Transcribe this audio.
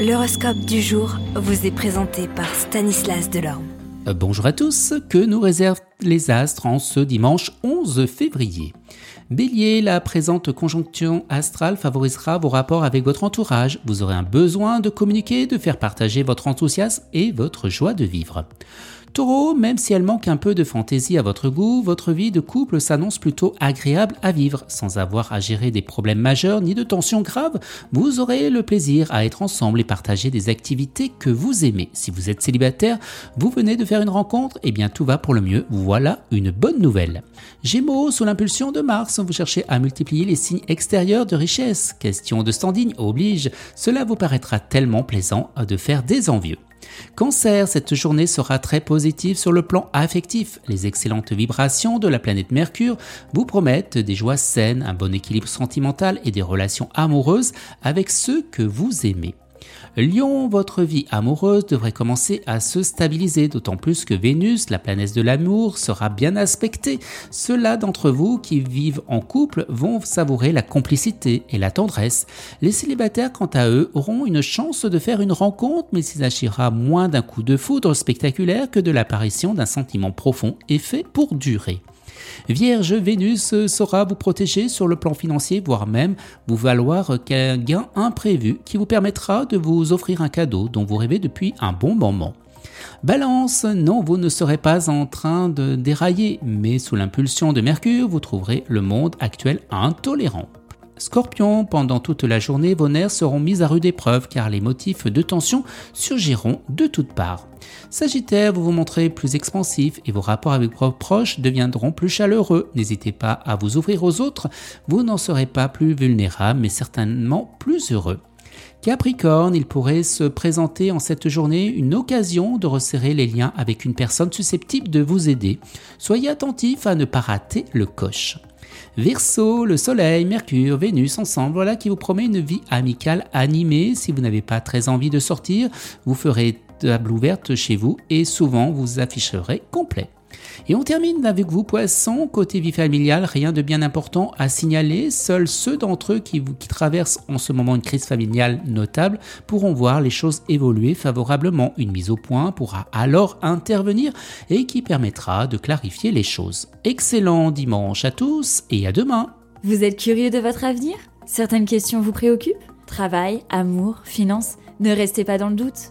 L'horoscope du jour vous est présenté par Stanislas Delorme. Euh, bonjour à tous, que nous réservent les astres en ce dimanche 11 février? Bélier, la présente conjonction astrale favorisera vos rapports avec votre entourage. Vous aurez un besoin de communiquer, de faire partager votre enthousiasme et votre joie de vivre. Taureau, même si elle manque un peu de fantaisie à votre goût, votre vie de couple s'annonce plutôt agréable à vivre. Sans avoir à gérer des problèmes majeurs ni de tensions graves, vous aurez le plaisir à être ensemble et partager des activités que vous aimez. Si vous êtes célibataire, vous venez de faire une rencontre, et eh bien tout va pour le mieux. Voilà une bonne nouvelle. Gémeaux, sous l'impulsion de Mars, vous cherchez à multiplier les signes extérieurs de richesse. Question de standing oblige, cela vous paraîtra tellement plaisant de faire des envieux. Cancer, cette journée sera très positive sur le plan affectif. Les excellentes vibrations de la planète Mercure vous promettent des joies saines, un bon équilibre sentimental et des relations amoureuses avec ceux que vous aimez. Lion, votre vie amoureuse devrait commencer à se stabiliser, d'autant plus que Vénus, la planète de l'amour, sera bien aspectée. Ceux-là d'entre vous qui vivent en couple vont savourer la complicité et la tendresse. Les célibataires, quant à eux, auront une chance de faire une rencontre, mais il s'agira moins d'un coup de foudre spectaculaire que de l'apparition d'un sentiment profond et fait pour durer. Vierge, Vénus saura vous protéger sur le plan financier, voire même vous valoir qu'un gain imprévu qui vous permettra de vous offrir un cadeau dont vous rêvez depuis un bon moment. Balance, non, vous ne serez pas en train de dérailler, mais sous l'impulsion de Mercure, vous trouverez le monde actuel intolérant. Scorpion, pendant toute la journée, vos nerfs seront mis à rude épreuve car les motifs de tension surgiront de toutes parts. Sagittaire, vous vous montrez plus expansif et vos rapports avec vos proches deviendront plus chaleureux. N'hésitez pas à vous ouvrir aux autres, vous n'en serez pas plus vulnérable mais certainement plus heureux. Capricorne, il pourrait se présenter en cette journée une occasion de resserrer les liens avec une personne susceptible de vous aider. Soyez attentif à ne pas rater le coche. Verseau, le Soleil, Mercure, Vénus ensemble, voilà qui vous promet une vie amicale animée. Si vous n'avez pas très envie de sortir, vous ferez table ouverte chez vous et souvent vous afficherez complet. Et on termine avec vous, poissons. Côté vie familiale, rien de bien important à signaler. Seuls ceux d'entre eux qui, qui traversent en ce moment une crise familiale notable pourront voir les choses évoluer favorablement. Une mise au point pourra alors intervenir et qui permettra de clarifier les choses. Excellent dimanche à tous et à demain. Vous êtes curieux de votre avenir? Certaines questions vous préoccupent? Travail, amour, finances? Ne restez pas dans le doute.